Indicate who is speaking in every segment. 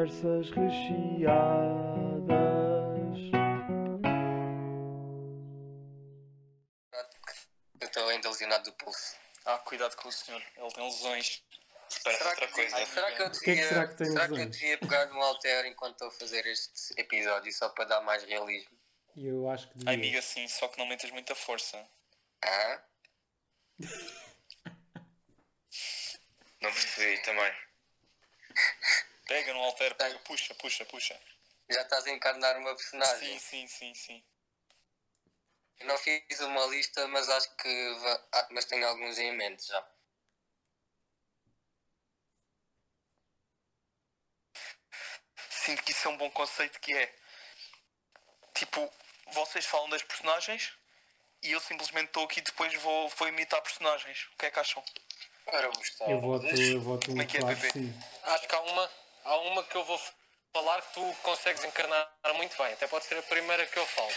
Speaker 1: Conversas recheadas.
Speaker 2: Eu estou ainda lesionado do pulso.
Speaker 3: Ah, cuidado com o senhor, ele tem lesões.
Speaker 4: Parece
Speaker 2: Será
Speaker 4: outra
Speaker 2: que,
Speaker 4: coisa.
Speaker 2: ai, será que eu
Speaker 1: que é que
Speaker 2: devia,
Speaker 1: será que
Speaker 2: será que eu devia pegar no alter enquanto estou a fazer este episódio só para dar mais realismo?
Speaker 1: Eu acho que
Speaker 3: Ai,
Speaker 1: devia.
Speaker 3: amiga, sim, só que não metas muita força.
Speaker 2: Ah?
Speaker 4: Não percebi também.
Speaker 3: Pega no alter, pega, puxa, puxa, puxa.
Speaker 2: Já estás a encarnar uma personagem.
Speaker 3: Sim, sim, sim, sim.
Speaker 2: Eu não fiz uma lista, mas acho que va- ah, mas tenho alguns em mente já.
Speaker 3: Sinto que isso é um bom conceito que é. Tipo, vocês falam das personagens e eu simplesmente estou aqui e depois vou, vou imitar personagens. O que é que acham?
Speaker 5: Ora, Gustavo,
Speaker 1: Eu voto, eu voto
Speaker 3: Como
Speaker 1: um
Speaker 3: é que é,
Speaker 1: claro
Speaker 3: Pepe?
Speaker 1: sim.
Speaker 5: Acho que há uma, há uma que eu vou falar que tu consegues encarnar muito bem. Até pode ser a primeira que eu falo.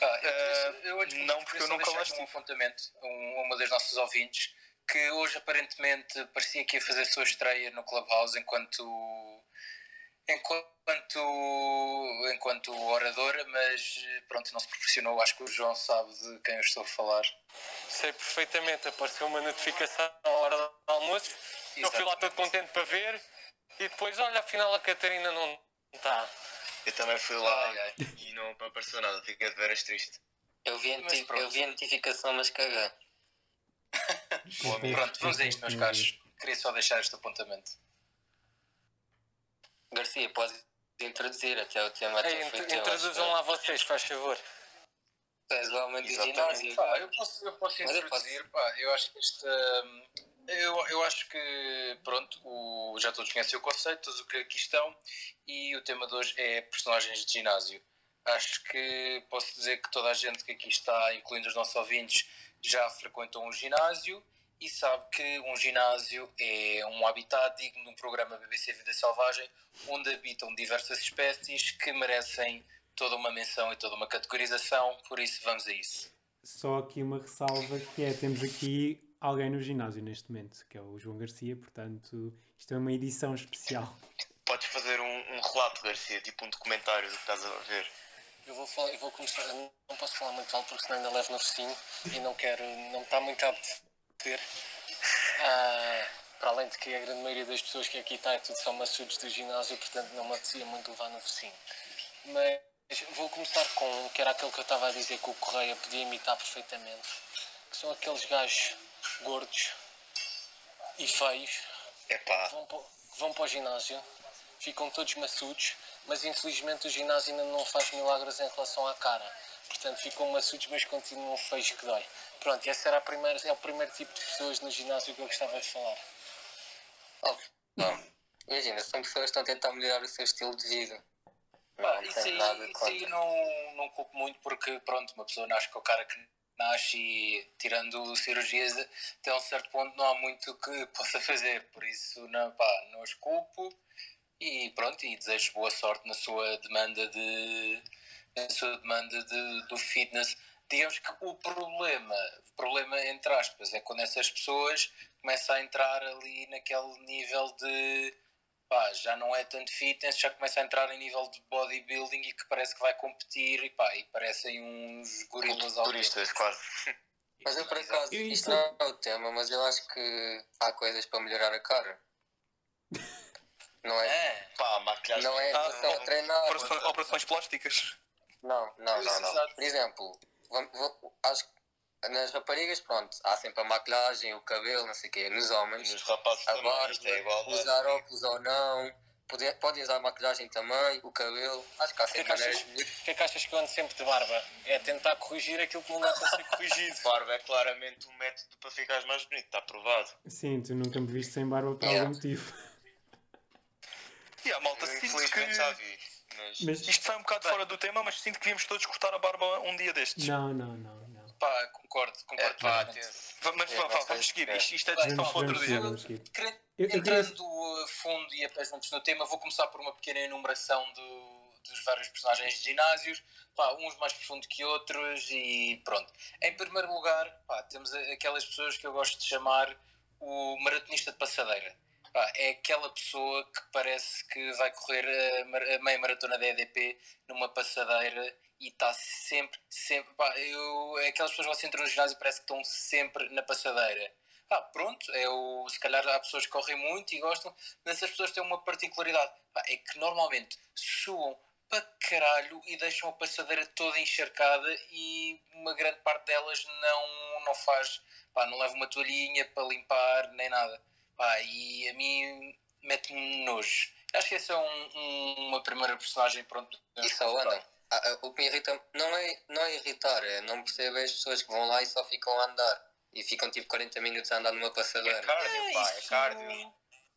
Speaker 6: Pá, eu,
Speaker 3: Eh,
Speaker 6: eu antes
Speaker 3: não, porque eu nunca
Speaker 6: aqui um
Speaker 3: estive.
Speaker 6: apontamento a um- uma das nossas ouvintes que hoje aparentemente parecia que ia fazer a sua estreia no Clubhouse enquanto enquanto enquanto oradora, mas pronto, não se proporcionou. Acho que o João sabe de quem eu estou a falar.
Speaker 5: Sei perfeitamente, apareceu uma notificação à hora do almoço. Eu fui lá todo contente para ver e depois, olha, afinal a Catarina não está.
Speaker 4: Eu também fui lá
Speaker 6: Ai, ai.
Speaker 4: e não apareceu nada. Fiquei de veras triste.
Speaker 2: Eu vi, a
Speaker 6: Mas
Speaker 2: eu vi a notificação, mas caguei.
Speaker 6: Pronto, vamos a isto, meus caros. Queria só deixar este apontamento.
Speaker 2: Garcia, podes introduzir até o tema até
Speaker 5: introduzam lá vocês, faz favor.
Speaker 2: que És o homem do
Speaker 4: Exatamente.
Speaker 2: ginásio.
Speaker 6: Pá, eu posso, eu posso
Speaker 2: Mas eu
Speaker 6: introduzir, pá, eu acho que este. hum, Eu, eu acho que, pronto, o, já todos conhecem o conceito, todos o que aqui estão, e o tema de hoje é personagens de ginásio. Acho que posso dizer que toda a gente que aqui está, incluindo os nossos ouvintes, já frequentou um ginásio e sabe que um ginásio é um habitat digno de um programa BBC Vida Selvagem, onde habitam diversas espécies que merecem toda uma menção e toda uma categorização, por isso vamos a isso.
Speaker 1: Só aqui uma ressalva que é, temos aqui alguém no ginásio neste momento, que é o João Garcia, portanto, isto é uma edição especial.
Speaker 4: Podes fazer um, um relato, Garcia, tipo um documentário do que estás a ver.
Speaker 5: Eu vou, falar, eu vou começar, não posso falar muito alto porque senão ainda levo no focinho e não quero, não está muito a apetecer. Ah, para além de que a grande maioria das pessoas que aqui está é tudo só maçudos do ginásio, portanto não me apetecia muito levar no focinho. Mas vou começar com um que era aquele que eu estava a dizer que o Correia podia imitar perfeitamente, que são aqueles gajos gordos e feios
Speaker 4: Epá,
Speaker 5: vão para, vão para o ginásio, ficam todos maçudos, mas infelizmente o ginásio ainda não faz milagres em relação à cara. Portanto, ficam maçudos, mas continuam feios que dói. Pronto, esse era a primeira, é o primeiro tipo de pessoas no ginásio que eu gostava de falar.
Speaker 2: Oh, não. Imagina, são pessoas que estão a tentar melhorar o seu estilo de vida. Não
Speaker 6: isso aí,
Speaker 2: nada
Speaker 6: isso aí não, não culpo muito porque, pronto, uma pessoa nasce com a cara que nasce e, tirando cirurgias, até um certo ponto não há muito que possa fazer. Por isso, não, pá, não os culpo e pronto, e desejo boa sorte na sua demanda de na sua demanda de, do fitness. Digamos que o problema, o problema entre aspas, é quando essas pessoas começam a entrar ali naquele nível de pá, já não é tanto fitness, já começa a entrar em nível de bodybuilding e que parece que vai competir e pá, e parecem uns gorilas
Speaker 4: turistas, quase.
Speaker 2: Mas eu por acaso,
Speaker 1: Eu-
Speaker 2: isto
Speaker 1: isso-
Speaker 2: não é o tema, mas eu acho que há coisas para melhorar a cara. Não é?
Speaker 6: É,
Speaker 4: Pá, maquilhagem.
Speaker 2: Não é
Speaker 3: Ah,
Speaker 2: só treinar.
Speaker 3: Operações, operações plásticas.
Speaker 2: Não, não, não, não. Por exemplo, vamos- vou- acho que nas raparigas, pronto, há sempre a maquilhagem, o cabelo, não sei o quê. Nos
Speaker 4: E
Speaker 2: homens,
Speaker 4: nos rapazes
Speaker 2: a
Speaker 4: também, isto é
Speaker 2: barba,
Speaker 4: igual.
Speaker 2: usar óculos ou não, poder, podem usar maquilhagem também, o cabelo. Acho que há
Speaker 5: é
Speaker 2: sempre
Speaker 5: achas,
Speaker 2: maneiras
Speaker 5: o que é que achas que eu ando sempre de barba? É tentar corrigir aquilo que não dá para ser corrigido.
Speaker 4: Barba é claramente um método para ficares mais bonito, está provado.
Speaker 1: Sim, tu nunca me viste sem barba por
Speaker 2: Yeah.
Speaker 1: algum motivo.
Speaker 3: E a malta,
Speaker 4: Eu, infelizmente já
Speaker 3: que
Speaker 4: vi. Mas
Speaker 1: Mas
Speaker 3: isto sai um bocado fora do tema, mas sinto que devíamos todos cortar a barba um dia destes.
Speaker 1: não, não, não.
Speaker 6: Pá, concordo,
Speaker 4: é
Speaker 6: concordo.
Speaker 4: pá, atenção.
Speaker 3: Va- Mas
Speaker 2: É,
Speaker 3: vamos
Speaker 2: se
Speaker 3: seguir.
Speaker 2: é.
Speaker 3: Isto, isto é
Speaker 6: Vamos-
Speaker 3: discussão para outro
Speaker 1: Vamos
Speaker 3: dia.
Speaker 1: vamos
Speaker 6: Entrando a fundo e a pés juntos no tema, vou começar por uma pequena enumeração do- dos vários personagens de ginásios, pá, uns mais profundo que outros e pronto. Em primeiro lugar, pá, temos aquelas pessoas que eu gosto de chamar o maratonista de passadeira. pá, é aquela pessoa que parece que vai correr a, mar- a meia maratona da EDP numa passadeira e está sempre, sempre. Pá, eu, é aquelas pessoas que você entra no ginásio e parece que estão sempre na passadeira. Ah, pronto, é o, se calhar há pessoas que correm muito e gostam, mas essas pessoas têm uma particularidade. Pá, é que normalmente suam para caralho e deixam a passadeira toda encharcada e uma grande parte delas não, não faz, pá, não leva uma toalhinha para limpar nem nada. Pá, e a mim mete-me nojo. Acho que essa é um- um- uma primeira personagem, pronto.
Speaker 2: Ah, ah, O que me irrita não é, não é irritar, é não perceber as pessoas que vão lá e só ficam a andar. E ficam tipo 40 minutos a andar numa
Speaker 4: É
Speaker 2: passadeira.
Speaker 4: cardio, pá, é
Speaker 6: isso-
Speaker 4: cardio.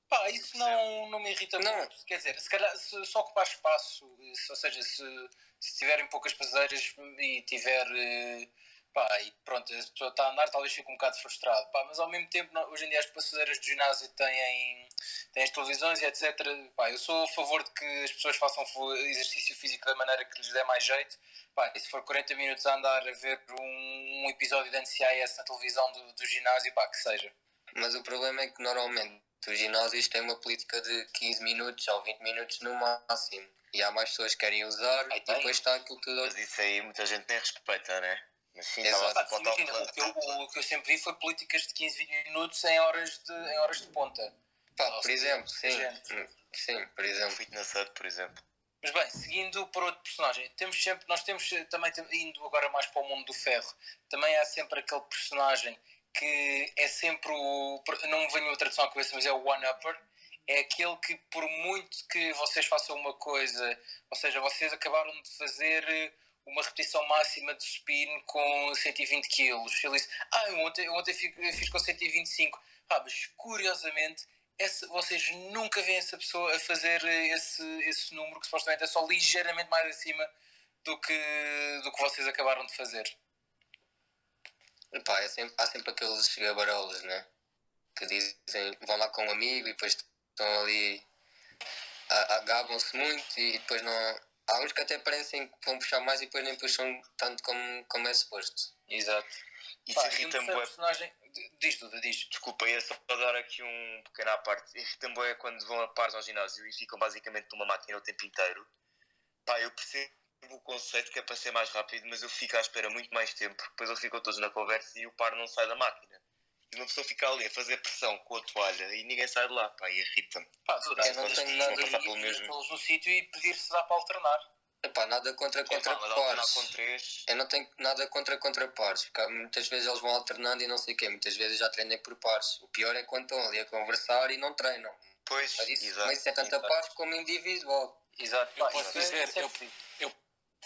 Speaker 6: Pá, isso não, não me irrita
Speaker 2: Não.
Speaker 6: muito. Quer dizer, se calhar se só ocupar espaço, se- ou seja, se, se tiverem poucas passadeiras e tiver. eh, Pá, e pronto, a pessoa está a andar, talvez fique um bocado frustrado. Pá, mas ao mesmo tempo, hoje em dia as passadeiras de ginásio têm, têm as televisões e etc. Pá, eu sou a favor de que as pessoas façam exercício físico da maneira que lhes der mais jeito. Pá, e se for 40 minutos a andar a ver um, um episódio de NCIS na televisão do, do ginásio, pá, que seja.
Speaker 2: Mas o problema é que normalmente os ginásios têm uma política de 15 minutos ou 20 minutos no máximo. E há mais pessoas que querem usar e depois está aquilo tudo.
Speaker 4: Mas isso aí muita gente nem respeita, né? Mas sim,
Speaker 2: Exato.
Speaker 4: a
Speaker 6: imagina, o que, eu,
Speaker 4: o
Speaker 6: que eu sempre vi foi políticas de 15, 20 minutos em horas de, em horas de ponta.
Speaker 2: Pá, por exemplo, sim.
Speaker 6: gente.
Speaker 2: Hum, Sim, por exemplo.
Speaker 4: fitness hut, por exemplo.
Speaker 6: Mas bem, seguindo para outro personagem, temos sempre, nós temos eh, também, indo agora mais para o mundo do ferro, também há sempre aquele personagem que é sempre o. Não me venho a tradução à cabeça, mas é o one-upper. É aquele que, por muito que vocês façam uma coisa, ou seja, vocês acabaram de fazer eh, uma repetição máxima de spin com 120 kg. Ele disse: Ah, eu ontem, eu ontem fi- fiz com 125. Ah, mas curiosamente vocês nunca veem essa pessoa a fazer esse, esse número que supostamente é só ligeiramente mais acima do que, do que vocês acabaram de fazer.
Speaker 2: Pá, é sempre- há sempre aqueles gabarolas, né? Que dizem, vão lá com um amigo e depois estão ali, a- a- gabam-se muito e depois não. Há uns que até parecem que vão puxar mais e depois nem puxam tanto como, como é suposto.
Speaker 6: Exato.
Speaker 4: Isso
Speaker 6: e
Speaker 4: irrita-me bué.
Speaker 6: personagem. Diz, Duda, diz.
Speaker 4: Desculpa, ia só dar aqui um pequeno à parte. Irrita-me bué quando vão a pares ao ginásio e ficam basicamente numa máquina o tempo inteiro. Pá, eu percebo o conceito que é para ser mais rápido, mas eu fico à espera muito mais tempo, depois eles ficam todos na conversa e o par não sai da máquina. E uma pessoa fica ali a fazer pressão com a toalha e ninguém sai de lá, pá, e irrita-me.
Speaker 6: Pá,
Speaker 2: Eu não tenho nada
Speaker 6: de
Speaker 4: a pelo mesmo.
Speaker 6: no sítio e pedir se dá para alternar.
Speaker 2: Epá, nada contra
Speaker 4: É,
Speaker 2: contra
Speaker 4: pá, mas alternar
Speaker 2: pares.
Speaker 4: com três.
Speaker 2: Eu não tenho nada contra contra pares, porque muitas vezes eles vão alternando e não sei o quê, muitas vezes já treinam por pares. O pior é quando estão ali a conversar e não treinam.
Speaker 4: Pois,
Speaker 2: Mas isso,
Speaker 4: exato.
Speaker 2: mas isso é tanto a
Speaker 4: exato.
Speaker 2: pares como individual.
Speaker 6: Exato.
Speaker 5: Eu
Speaker 6: Pá,
Speaker 5: posso
Speaker 6: é-
Speaker 5: dizer, eu-. Eu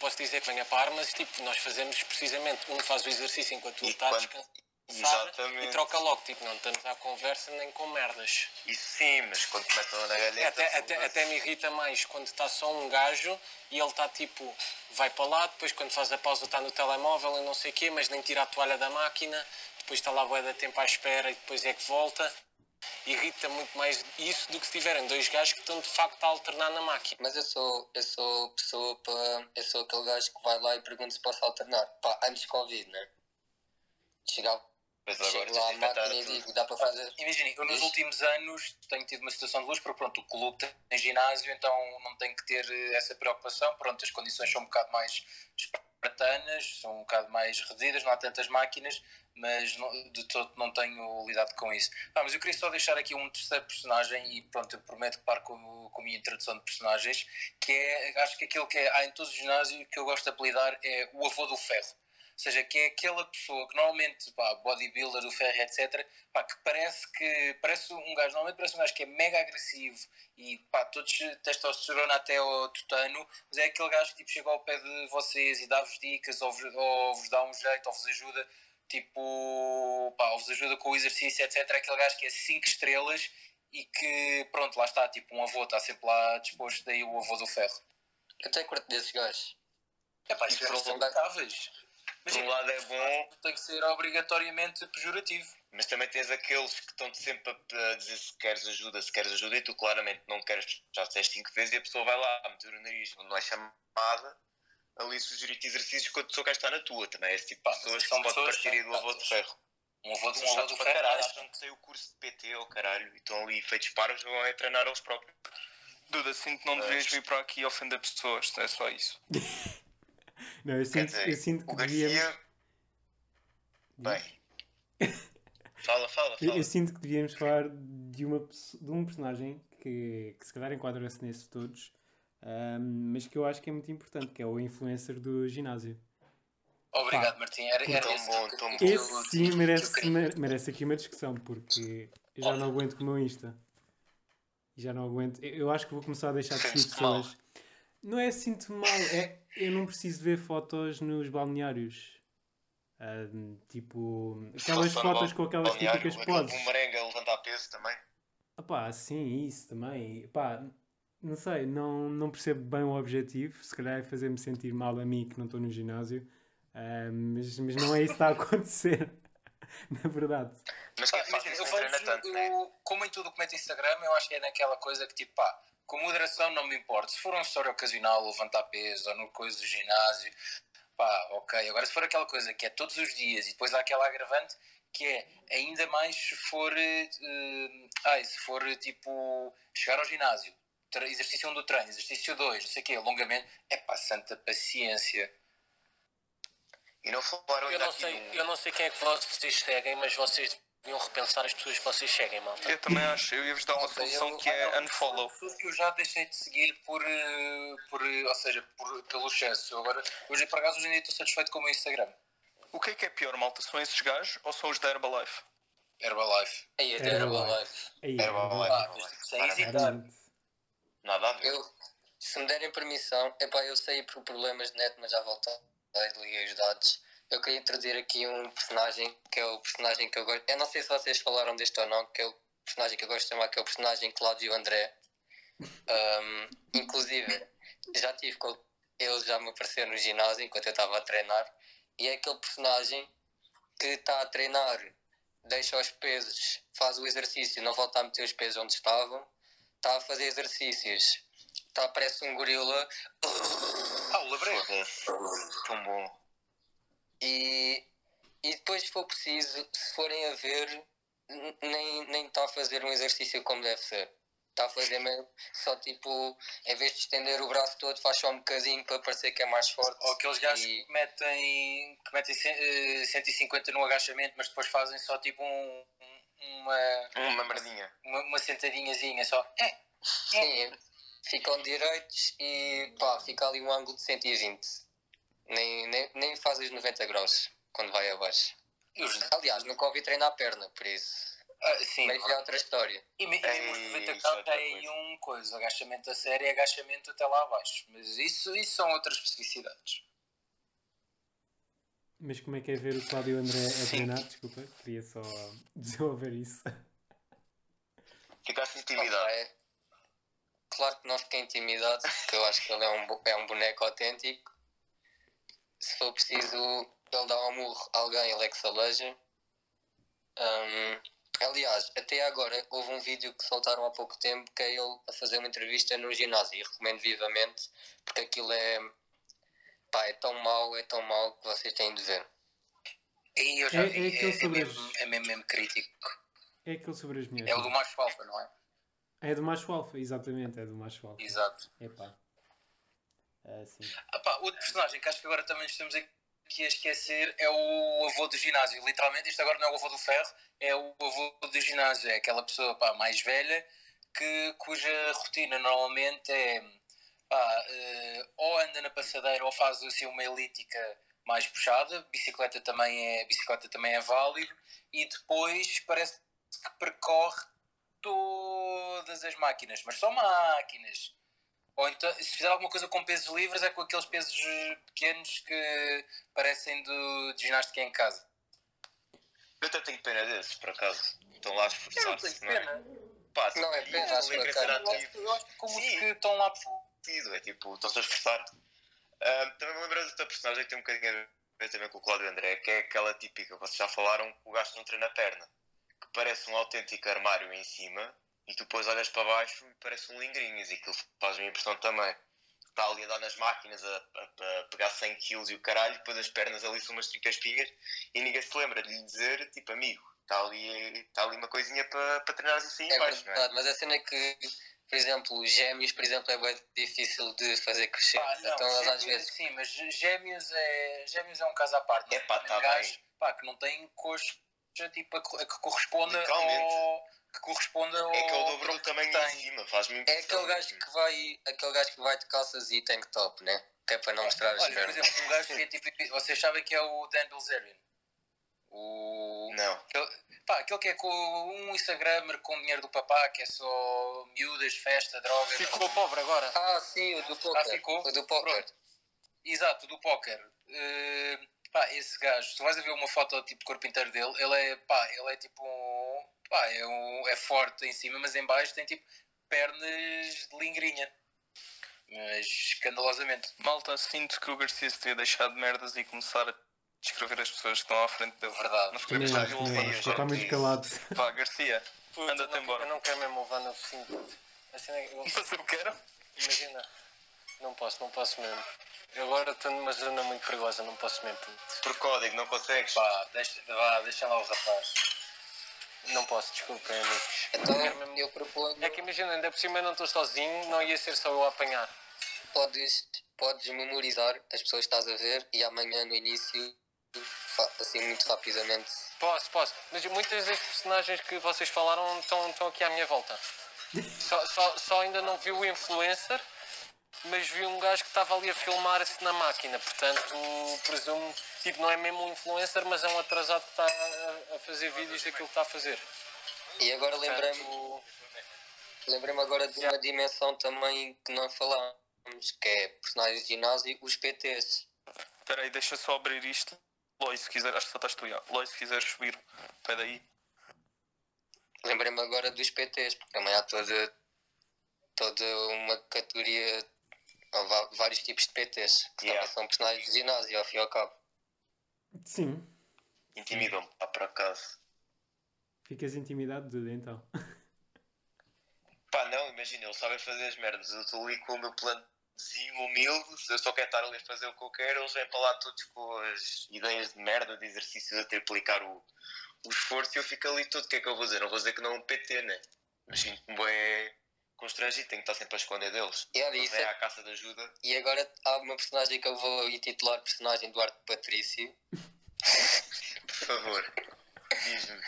Speaker 5: posso dizer que venha par, mas tipo, nós fazemos precisamente, um faz o exercício enquanto o outro está a descansar
Speaker 4: Exatamente.
Speaker 5: e troca logo, tipo, não estamos à conversa nem com merdas.
Speaker 4: Isso sim, mas quando começam na galeta.
Speaker 5: Até, até, até me irrita mais quando está só um gajo e ele está tipo, vai para lá, depois quando faz a pausa está no telemóvel e não sei o quê, mas nem tira a toalha da máquina, depois está lá bué de tempo à espera e depois é que volta. Irrita muito mais isso do que se tiverem dois gajos que estão de facto a alternar na máquina.
Speaker 2: Mas eu sou, eu sou pessoa para. Eu sou aquele gajo que vai lá e pergunta se posso alternar. Pá, antes Covid, né? Chegava,
Speaker 4: Mas agora
Speaker 2: chego lá à máquina e digo, dá para fazer.
Speaker 6: Imaginem, eu nos últimos anos tenho tido uma situação de luz, porque pronto, o clube tem ginásio, então não tenho que ter eh, essa preocupação. Pronto, as condições são um bocado mais espartanas, são um bocado mais reduzidas, não há tantas máquinas, mas não- de todo não tenho lidado com isso. Ah, mas eu queria só deixar aqui um terceiro personagem, e pronto, eu prometo que paro com, com a minha introdução de personagens, que é, acho que aquilo que é, há em todos os ginásios que eu gosto de apelidar é o avô do ferro. Ou seja, que é aquela pessoa que normalmente, pá, bodybuilder, do ferro, etc., pá, que parece que parece um gajo, normalmente parece um gajo que é mega agressivo e pá, todos testosterona até ao tutano, mas é aquele gajo que tipo, chega ao pé de vocês e dá-vos dicas ou vos, ou vos dá um jeito ou vos ajuda, tipo, pá, ou vos ajuda com o exercício, etc. É aquele gajo que é 5 estrelas e que, pronto, lá está, tipo, um avô está sempre lá disposto, daí o avô do ferro.
Speaker 2: Eu até curto desses gajos.
Speaker 6: É pá, isso é aceitáveis.
Speaker 4: Por um lado é bom,
Speaker 6: Tem que ser obrigatoriamente pejorativo.
Speaker 4: mas também tens aqueles que estão sempre a dizer se queres ajuda, se queres ajuda, e tu claramente não queres, já disseste cinco vezes, e a pessoa vai lá a meter o nariz, não é chamada, ali sugerir-te exercícios quando a pessoa quer estar na tua. Também é esse tipo de pessoas que
Speaker 6: são
Speaker 4: se pode partir aí do avô de ferro.
Speaker 6: Um avô,
Speaker 4: São
Speaker 6: um avô
Speaker 4: para
Speaker 6: ferro.
Speaker 4: caralho, acham que sei o curso de PT ou caralho e estão ali feitos parvos, vão é treinar eles próprios.
Speaker 3: Duda, sinto que não
Speaker 4: Mas-
Speaker 3: deverias vir para aqui ofender pessoas, é só isso.
Speaker 1: Não, eu sinto,
Speaker 4: dizer,
Speaker 1: eu sinto que devíamos.
Speaker 4: Garcia. Bem. fala, fala,
Speaker 1: Eu,
Speaker 4: fala.
Speaker 1: eu sinto que devíamos falar de, uma, de um personagem que, que se calhar enquadra-se nesses todos, ahm, mas que eu acho que é muito importante, que é o influencer do ginásio.
Speaker 6: Obrigado, Martim. Era, era
Speaker 4: Tão
Speaker 6: esse
Speaker 4: bom,
Speaker 6: que-
Speaker 4: tão bom.
Speaker 6: eu-
Speaker 1: Esse sim
Speaker 6: eu
Speaker 1: merece, merece aqui uma discussão, porque eu já
Speaker 6: Olha.
Speaker 1: não aguento com o meu Insta. Já não aguento. Eu eu acho que vou começar a deixar de seguir
Speaker 4: Sentes-te mal?
Speaker 1: Não é sinto mal, é eu não preciso ver fotos nos balneários. Tipo, aquelas
Speaker 4: Só
Speaker 1: fotos com aquelas típicas poses.
Speaker 4: bumerangue a levantar peso também.
Speaker 1: Ah pá, sim, isso também. Pá, não sei, não, não percebo bem o objetivo. Se calhar é fazer-me sentir mal a mim que não estou no ginásio. Mas, mas não é isso que está a acontecer. Na verdade.
Speaker 4: Mas
Speaker 6: Pá, eu vejo,
Speaker 4: tanto, né?
Speaker 6: eu, como em tudo o que mete Instagram, eu acho que é naquela coisa que tipo, pá, com moderação não me importa. Se for uma história ocasional, levantar peso ou no coisa do ginásio, pá, ok. Agora, se for aquela coisa que é todos os dias e depois há aquela agravante que é ainda mais se for, eh, ai, se for tipo chegar ao ginásio, exercício 1 do treino, exercício 2, não sei o quê, alongamento, é pá, santa paciência.
Speaker 4: E não falaram
Speaker 5: Eu não, sei, eu não sei quem é que vocês seguem, mas vocês deviam repensar as pessoas que vocês seguem, malta.
Speaker 3: Eu também acho, eu ia-vos dar uma
Speaker 6: seja,
Speaker 3: solução
Speaker 6: eu-
Speaker 3: que é
Speaker 6: não,
Speaker 3: unfollow.
Speaker 6: Pessoas que eu já deixei de seguir por, eh, por eh, ou seja, por, pelo excesso. Eu Agora, hoje, por acaso, hoje em dia estou satisfeito com o meu Instagram.
Speaker 3: O que é que é pior, malta? São esses gajos ou são os da Herbalife?
Speaker 6: Herbalife.
Speaker 7: Aí até
Speaker 1: Herbalife.
Speaker 7: Herbalife.
Speaker 4: Herbalife.
Speaker 6: Ah, sem hesitar.
Speaker 1: claramente.
Speaker 4: Nada a ver.
Speaker 2: Eu, se me derem permissão, epá, eu saí por problemas de net, mas já voltei, liguei os dados. Eu queria introduzir aqui um personagem, que é o personagem que eu gosto. Eu não sei se vocês falaram deste ou não, que é o personagem que eu gosto de chamar, que é o personagem Cláudio André. Um, inclusive, já tive com ele já me apareceu no ginásio enquanto eu estava a treinar. E é aquele personagem que está a treinar, deixa os pesos, faz o exercício, não volta a meter os pesos onde estavam, está a fazer exercícios, está parece um gorila
Speaker 6: Ah, o labrego.
Speaker 4: Foda-se. Tão bom.
Speaker 2: E, e depois se for preciso, se forem a ver, nem nem está a fazer um exercício como deve ser. Está a fazer mesmo, só tipo, em vez de estender o braço todo, faz só um bocadinho para parecer que é mais forte.
Speaker 6: Ou aqueles gajos
Speaker 2: E-
Speaker 6: que metem, que metem cen- eh, 150 no agachamento, mas depois fazem só tipo um, um- uma,
Speaker 4: Uma merdinha.
Speaker 6: uma, uma sentadinhazinha só. É,
Speaker 2: Sim, ficam direitos e pá, fica ali um ângulo de 120. Nem, nem, nem faz os 90 graus quando vai abaixo.
Speaker 6: e os,
Speaker 2: Aliás, nunca ouvi treinar a perna, por isso.
Speaker 6: ah, sim,
Speaker 2: Mas é outra história.
Speaker 6: E, me- e mesmo os
Speaker 4: Ei,
Speaker 6: 90
Speaker 4: isso é
Speaker 6: graus tem um coisa, agachamento a sério e agachamento até lá abaixo. Mas isso, isso são outras especificidades.
Speaker 1: Mas como é que é ver o Cláudio André a treinar? Desculpa, queria só desenvolver isso.
Speaker 4: Ficaste intimidado.
Speaker 2: é. Claro que não fiquei intimidado, porque eu acho que ele é um, é um boneco autêntico. Se for preciso, ele dá um murro a alguém, ele é que se aleja. Hum, aliás, até agora houve um vídeo que soltaram há pouco tempo que é ele a fazer uma entrevista no ginásio e recomendo vivamente porque aquilo é. Pá, é tão mau, é tão mau que vocês têm de ver.
Speaker 6: E eu já
Speaker 1: É-
Speaker 6: vi,
Speaker 1: é
Speaker 6: é,
Speaker 1: aquele
Speaker 6: é
Speaker 1: sobre
Speaker 6: mesmo, é mesmo, mesmo crítico.
Speaker 1: É aquele sobre as mulheres.
Speaker 6: É o do macho alfa, não é?
Speaker 1: É do macho alfa, exatamente, é do macho alfa.
Speaker 6: Exato.
Speaker 1: Epá. Sim.
Speaker 6: Pá, outro personagem que acho que agora também estamos aqui a esquecer é o avô do ginásio. Literalmente, isto agora não é o avô do ferro, é o avô do ginásio. É aquela pessoa pá, mais velha que, cuja rotina normalmente é pá, eh, ou anda na passadeira ou faz assim uma elíptica mais puxada. Bicicleta também é, bicicleta também é válido. E depois parece que percorre todas as máquinas, mas só máquinas. Ou então, se fizer alguma coisa com pesos livres, é com aqueles pesos pequenos que parecem do, de ginástica em casa.
Speaker 4: Eu até tenho pena desses, por acaso. Estão lá a esforçar-se. não é?
Speaker 6: pena.
Speaker 4: Pá,
Speaker 2: Não, é pena,
Speaker 4: estão
Speaker 2: acho que.
Speaker 6: Eu acho que como os
Speaker 4: Sim.
Speaker 6: que estão lá
Speaker 4: sentido, é tipo, estão-se a esforçar. Ah, também me lembro de outra personagem que tem um bocadinho a ver também com o Cláudio André, que é aquela típica, vocês já falaram, o gajo não treina a perna, que parece um autêntico armário em cima e tu depois olhas para baixo e parece um lingrinhas e aquilo faz-me impressão também. está ali a dar nas máquinas a, a- a pegar 100 kg e o caralho, depois as pernas ali são umas trincas espinhas e ninguém se lembra de lhe dizer, tipo, amigo, está ali, está ali uma coisinha para para treinar assim em
Speaker 2: É
Speaker 4: baixo, não é?
Speaker 2: verdade, mas a cena é que, por exemplo, gêmeos, por exemplo, é bem difícil de fazer crescer.
Speaker 6: Pá, não,
Speaker 2: então eles às
Speaker 6: gêmeos,
Speaker 2: vezes.
Speaker 6: Sim, mas gêmeos é, gêmeos é um caso à parte.
Speaker 4: É pá, tá
Speaker 6: gajos,
Speaker 4: bem.
Speaker 6: pá, que não têm coxa tipo, a, a que corresponda ao. Que corresponda ao.
Speaker 4: É que é o dobro do tamanho
Speaker 6: tem.
Speaker 4: em cima, faz-me
Speaker 2: É
Speaker 4: impressão.
Speaker 2: aquele gajo que vai. Aquele gajo que vai de calças e tank top, né? Que é para não mostrar as
Speaker 6: Olha, por exemplo, um gajo que é tipo. Vocês sabem que é o Dan Bilzerian? O.
Speaker 4: Não.
Speaker 6: Aquele, pá, aquele que é com um Instagramer com dinheiro do papá, que é só miúdas, festa, drogas.
Speaker 5: Ficou pobre agora.
Speaker 2: Ah, sim, o do poker.
Speaker 6: ficou?
Speaker 2: O do poker.
Speaker 6: Pronto. Exato, do póquer. Eh, pá, esse gajo, se tu vais a ver uma foto tipo corpo inteiro dele, ele é, pá, ele é tipo um, pá, é, um, é forte em cima, mas em baixo tem tipo pernas de lingrinha. Mas escandalosamente.
Speaker 3: Malta, sinto que o Garcia se teria deixado de merdas e começar a descrever as pessoas que estão à frente dele.
Speaker 6: Verdade.
Speaker 3: Não iludidos.
Speaker 1: acho. Está muito calado.
Speaker 3: Vá, Garcia, anda-te embora.
Speaker 5: Eu não quero mesmo levar no focinho. Assim, eu,
Speaker 3: Mas eu quero.
Speaker 5: imagina. Não posso, não posso mesmo. Eu agora estou numa zona muito perigosa, não posso mesmo.
Speaker 4: Por código, não consegues?
Speaker 6: Pá, deixa, vá, deixa lá o rapaz.
Speaker 5: Não posso, desculpem, amigos.
Speaker 2: Então eu proponho.
Speaker 5: É que imagina, ainda por cima eu não estou sozinho, não ia ser só eu a apanhar.
Speaker 2: Podes, podes memorizar as pessoas que estás a ver e amanhã no início, assim muito rapidamente.
Speaker 5: Posso, posso. Mas muitas das personagens que vocês falaram estão, estão aqui à minha volta. Só, só, só ainda não vi o influencer, mas vi um gajo que estava ali a filmar-se na máquina. Portanto, presumo, tipo, não é mesmo um influencer, mas é um atrasado que está a, a fazer vídeos daquilo que está a fazer.
Speaker 2: E agora lembrei-me lembrei agora de uma dimensão também que não falámos, que é personagens de ginásio, os PTs.
Speaker 3: Espera aí, deixa só abrir isto. Lois, se quiser, acho que só estás tu, já. Lois, se quiseres subir, pede aí.
Speaker 2: Lembrei-me agora dos PTs, porque também há toda, toda uma categoria, há vários tipos de PTs, que
Speaker 4: Yeah.
Speaker 2: também são personagens de ginásio, ao fim e ao cabo.
Speaker 1: Sim.
Speaker 4: Intimidam-me, pá, por acaso.
Speaker 1: Ficas intimidado, Duda, então.
Speaker 4: Pá, não, imagina, eles sabem fazer as merdas. Eu estou ali com o meu planozinho humilde, se eu só quero estar ali a fazer o que eu quero, eles vêm para lá todos com as ideias de merda, de exercícios a triplicar o, o esforço e eu fico ali todo. O que é que eu vou dizer? Não vou dizer que não é um PT, né? Mas sinto-me bem constrangido, tenho que estar sempre a esconder deles.
Speaker 2: E olha,
Speaker 4: Eles
Speaker 2: isso é-
Speaker 4: à caça de ajuda.
Speaker 2: E agora há uma personagem que eu vou intitular personagem Duarte Patrício.
Speaker 4: Por favor, diz-me.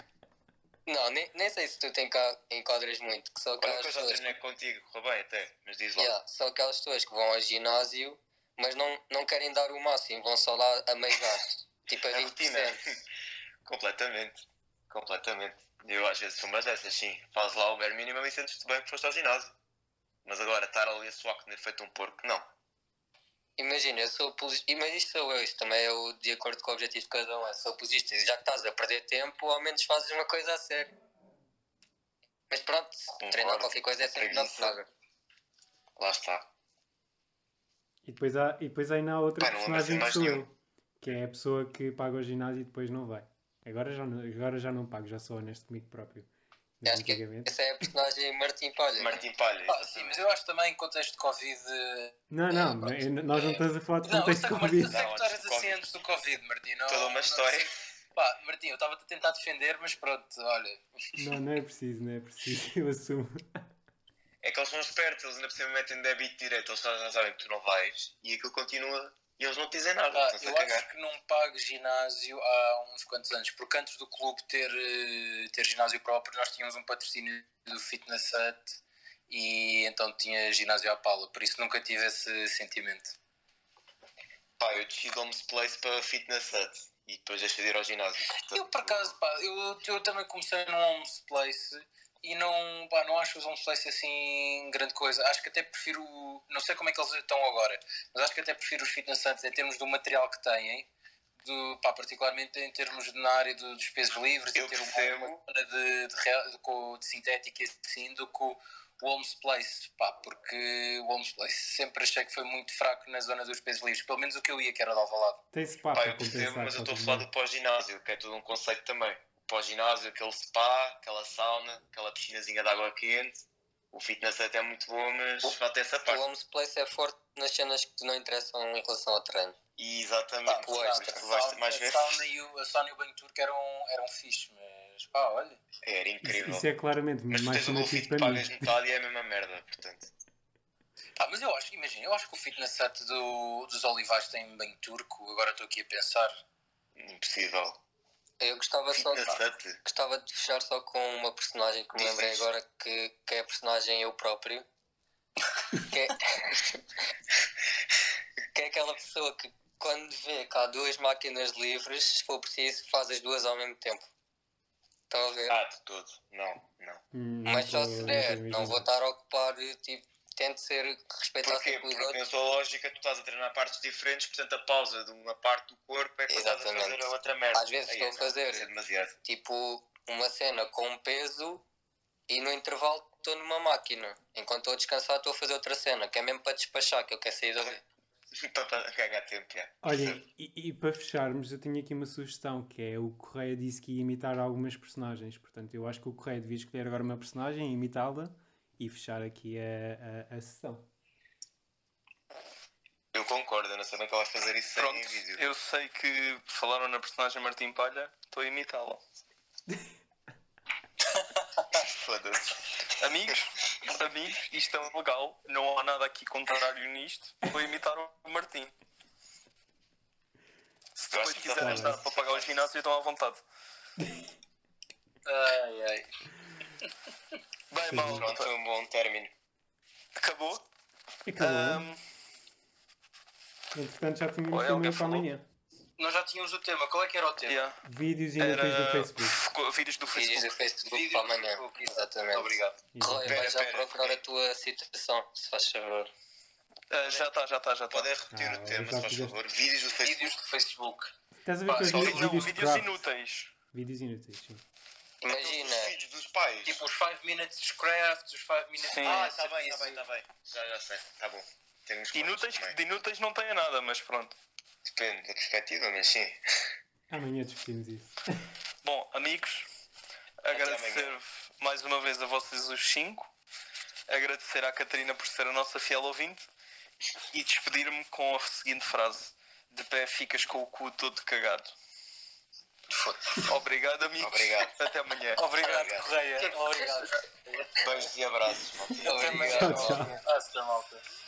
Speaker 2: Não, nem, nem sei se tu te enquadras muito, que são
Speaker 4: Olha
Speaker 2: aquelas
Speaker 4: que eu já treinei contigo, correu bem até, mas diz lá.
Speaker 2: Yeah, são aquelas pessoas que vão ao ginásio, mas não, não querem dar o máximo, vão só lá a meio gasto, tipo a
Speaker 4: É
Speaker 2: 20%.
Speaker 4: rotina. completamente. Completamente. Eu às vezes sou umas dessas, sim. Faz lá o bare mínimo e sentes-te bem que foste ao ginásio. Mas agora, estar ali a suar que feito um porco, não.
Speaker 2: Imagina, eu sou apologista, mas isto sou eu, isto também é o, de acordo com o objetivo de cada um, eu sou apologista, já que estás a perder tempo, ao menos fazes uma coisa a sério. Mas pronto, treinar qualquer coisa é sempre
Speaker 4: Preguiça.
Speaker 2: paga.
Speaker 4: Lá está.
Speaker 1: E depois, há, e depois ainda há outra
Speaker 4: assim
Speaker 1: personagem que sou eu. Que é a pessoa que paga o ginásio e depois não vai. Agora já não, agora já não pago, já sou honesto comigo próprio. Mas
Speaker 2: Acho que essa é a personagem Martim Palha.
Speaker 4: Martim Palha.
Speaker 6: Pá, sim, mas eu acho também em contexto de Covid. eh,
Speaker 1: Não, não, mas nós não estamos a falar de
Speaker 6: Não,
Speaker 1: contexto de Covid.
Speaker 4: Não, do Covid.
Speaker 6: assim antes do Covid, Martim. Não,
Speaker 4: Toda uma
Speaker 6: não
Speaker 4: história.
Speaker 6: sei. Pá, Martim, eu estava a tentar defender, mas pronto, olha.
Speaker 1: Não, não é preciso, não é preciso, eu assumo.
Speaker 4: É que eles são espertos, eles ainda por cima metem débito direto, eles já sabem que tu não vais e aquilo continua e eles não te dizem nada,
Speaker 6: Pá,
Speaker 4: estão-se a
Speaker 6: eu acho que não pago ginásio há uns quantos anos, porque antes do clube ter, eh, ter ginásio próprio, nós tínhamos um patrocínio do Fitness Hut e então tinha ginásio à pala, por isso nunca tive esse sentimento.
Speaker 4: Pá, eu desci de Homes Place para Fitness Hut e depois deixei de ir ao ginásio.
Speaker 6: Eu, por acaso, pá, eu, eu também comecei no Homes Place e não, pá, não acho os Homes Place assim grande coisa. Acho que até prefiro, não sei como é que eles estão agora, mas acho que até prefiro os Fitness Huts em termos do material que têm, do, pá, particularmente em termos de, na área do- dos pesos livres,
Speaker 4: Eu
Speaker 6: e ter uma,
Speaker 4: percebo.
Speaker 6: uma zona de, de, de, de sintética e assim, do que o o Homes Place, pá, porque o Homes Place sempre achei que foi muito fraco na zona dos pesos livres, pelo menos o que eu ia, que era de Alvalade.
Speaker 1: Tem spa
Speaker 4: Pá,
Speaker 1: para
Speaker 4: eu percebo, mas eu estou a falar do pós-ginásio, que é todo um conceito também. O pós-ginásio, aquele spa, aquela sauna, aquela piscinazinha de água quente, O fitness até é muito bom, mas
Speaker 2: O-
Speaker 4: falta essa
Speaker 2: O
Speaker 4: parte.
Speaker 2: Homes Place é forte nas cenas que não interessam em relação ao treino.
Speaker 4: E exatamente,
Speaker 2: Tipo
Speaker 4: tu
Speaker 2: extra.
Speaker 4: tu vais
Speaker 6: a,
Speaker 4: mais ver.
Speaker 6: a sauna e o, a sauna e o banho turco eram, eram fixe, mas pá, olha.
Speaker 4: Era
Speaker 1: Isso,
Speaker 4: incrível.
Speaker 1: isso é claramente
Speaker 4: Mas
Speaker 1: mais
Speaker 4: tens o
Speaker 1: para
Speaker 4: pagas metade e é a mesma merda, portanto.
Speaker 6: Pá, mas eu acho, imagina, eu acho que o fitness set do, dos Olivais tem banho turco, agora estou aqui a pensar.
Speaker 4: Impossível.
Speaker 2: Eu gostava só
Speaker 4: set.
Speaker 2: gostava de fechar só com uma personagem que me
Speaker 4: Diz,
Speaker 2: lembrei agora que, que é a personagem eu próprio. Que é, que é aquela pessoa que quando vê que há duas máquinas livres, se for preciso, faz as duas ao mesmo tempo. Estão a ver?
Speaker 4: Ah, de todo. Não, não.
Speaker 1: Hum,
Speaker 2: Mas só se der, não vou estar a ocupar, tipo, tente ser, respeitar
Speaker 4: Porquê? Porque na sua lógica tu estás a treinar partes diferentes, portanto a pausa de uma parte do corpo é que estás a fazer a outra merda.
Speaker 2: Às vezes
Speaker 4: Aí
Speaker 2: estou
Speaker 4: é,
Speaker 2: a fazer.
Speaker 4: É demasiado.
Speaker 2: tipo uma cena com um peso e no intervalo estou numa máquina. Enquanto estou a descansar estou a fazer outra cena, que é mesmo para despachar, que eu quero sair dali.
Speaker 4: Para ganhar tempo, já.
Speaker 1: Olhem, e, e para fecharmos, eu tinha aqui uma sugestão, que é o Correia disse que ia imitar algumas personagens. Portanto, eu acho que o Correia devia escolher agora uma personagem, imitá-la e fechar aqui a, a, a sessão.
Speaker 4: Eu concordo, eu não sei bem que ela vai fazer isso
Speaker 3: Pronto,
Speaker 4: sem vídeo.
Speaker 3: eu sei que falaram na personagem Martim Palha, estou a imitá-la.
Speaker 4: Foda-se.
Speaker 3: Amigos, amigos, isto é legal, não há nada aqui contrário nisto. Vou imitar o Martim. Se depois
Speaker 4: tá
Speaker 3: quiserem
Speaker 1: bem.
Speaker 3: dar para pagar o ginásio, estão à vontade.
Speaker 6: Ai, ai.
Speaker 3: Bem,
Speaker 1: Sim.
Speaker 3: mal,
Speaker 4: Pronto, é um bom término.
Speaker 3: acabou.
Speaker 1: Acabou.
Speaker 3: Ahm,
Speaker 1: Entretanto, já tínhamos
Speaker 3: Olha,
Speaker 1: tema
Speaker 3: alguém
Speaker 1: para
Speaker 3: falou?
Speaker 1: amanhã.
Speaker 6: Nós já tínhamos o tema, qual é que era o tema?
Speaker 3: yeah.
Speaker 1: Vídeos inúteis do
Speaker 3: Era
Speaker 1: Facebook.
Speaker 3: f- vídeos do
Speaker 2: Vídeos
Speaker 3: Facebook.
Speaker 2: do Facebook
Speaker 6: Vídeos
Speaker 2: para
Speaker 6: do
Speaker 2: amanhã.
Speaker 6: Facebook,
Speaker 2: Exatamente.
Speaker 6: Obrigado.
Speaker 2: Vai já
Speaker 4: pera.
Speaker 2: procurar a tua situação, se faz favor.
Speaker 3: Ah, já está, já está, já está.
Speaker 4: Podem repetir
Speaker 1: Ah,
Speaker 4: o tema, se faz favor. Vídeos do Facebook.
Speaker 6: Vídeos do Facebook.
Speaker 1: Estás a ver
Speaker 6: Pá,
Speaker 1: os
Speaker 6: só-
Speaker 1: vídeos,
Speaker 3: Não,
Speaker 1: vídeos
Speaker 3: vídeos inúteis.
Speaker 1: Vídeos inúteis, sim.
Speaker 2: Imagina,
Speaker 4: Os vídeos dos pais.
Speaker 6: Tipo os 5 minutes craft, os 5 minutes
Speaker 3: Sim.
Speaker 4: ah, está bem, está bem, está bem. Já, já sei. Está bom. Tem uns quantos
Speaker 3: Inúteis, de inúteis não tenho nada, mas pronto.
Speaker 4: Depende da perspectiva, mas sim.
Speaker 1: Amanhã discutimos isso.
Speaker 3: Bom, amigos, agradecer mais uma vez a vocês os cinco, agradecer à Catarina por ser a nossa fiel ouvinte e despedir-me com a seguinte frase: De pé ficas com o cu todo cagado. Obrigado, amigos.
Speaker 4: Obrigado.
Speaker 3: Até amanhã.
Speaker 6: Obrigado,
Speaker 4: Obrigado.
Speaker 6: Correia. Obrigado.
Speaker 2: beijos e abraços. malta.
Speaker 6: Até amanhã.
Speaker 1: Tchau, tchau.
Speaker 6: Hasta, malta.